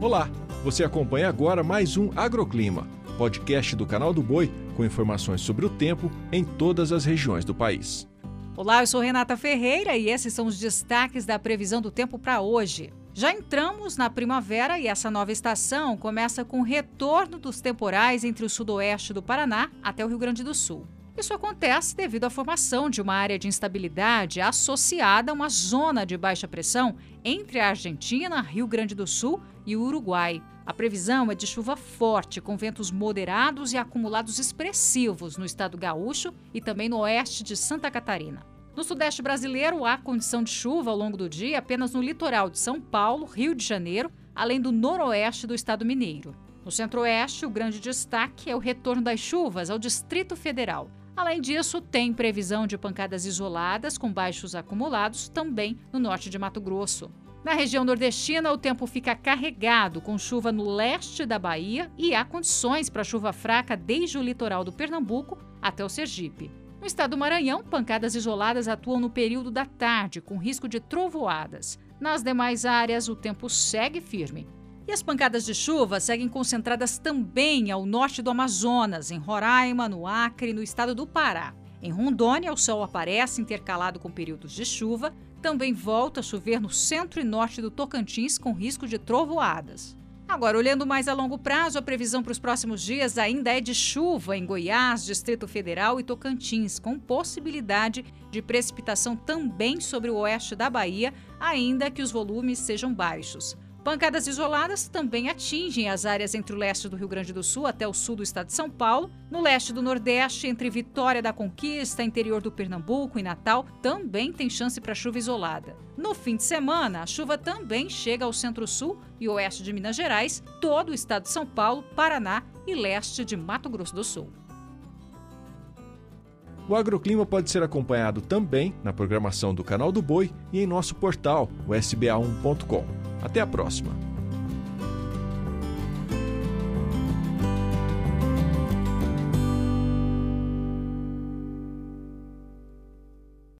Olá, você acompanha agora mais um Agroclima, podcast do canal do Boi com informações sobre o tempo em todas as regiões do país. Olá, eu sou Renata Ferreira e esses são os destaques da previsão do tempo para hoje. Já entramos na primavera e essa nova estação começa com o retorno dos temporais entre o sudoeste do Paraná até o Rio Grande do Sul. Isso acontece devido à formação de uma área de instabilidade associada a uma zona de baixa pressão entre a Argentina, Rio Grande do Sul e o Uruguai. A previsão é de chuva forte, com ventos moderados e acumulados expressivos no estado gaúcho e também no oeste de Santa Catarina. No sudeste brasileiro, há condição de chuva ao longo do dia apenas no litoral de São Paulo, Rio de Janeiro, além do noroeste do estado mineiro. No centro-oeste, o grande destaque é o retorno das chuvas ao Distrito Federal. Além disso, tem previsão de pancadas isoladas com baixos acumulados também no norte de Mato Grosso. Na região nordestina, o tempo fica carregado, com chuva no leste da Bahia e há condições para chuva fraca desde o litoral do Pernambuco até o Sergipe. No estado do Maranhão, pancadas isoladas atuam no período da tarde, com risco de trovoadas. Nas demais áreas, o tempo segue firme. E as pancadas de chuva seguem concentradas também ao norte do Amazonas, em Roraima, no Acre e no estado do Pará. Em Rondônia, o sol aparece intercalado com períodos de chuva. Também volta a chover no centro e norte do Tocantins, com risco de trovoadas. Agora, olhando mais a longo prazo, a previsão para os próximos dias ainda é de chuva em Goiás, Distrito Federal e Tocantins, com possibilidade de precipitação também sobre o oeste da Bahia, ainda que os volumes sejam baixos. Pancadas isoladas também atingem as áreas entre o leste do Rio Grande do Sul até o sul do estado de São Paulo, no leste do Nordeste, entre Vitória da Conquista, interior do Pernambuco e Natal, também tem chance para chuva isolada. No fim de semana, a chuva também chega ao centro-sul e oeste de Minas Gerais, todo o estado de São Paulo, Paraná e leste de Mato Grosso do Sul. O agroclima pode ser acompanhado também na programação do Canal do Boi e em nosso portal, o sba1.com. Até a próxima!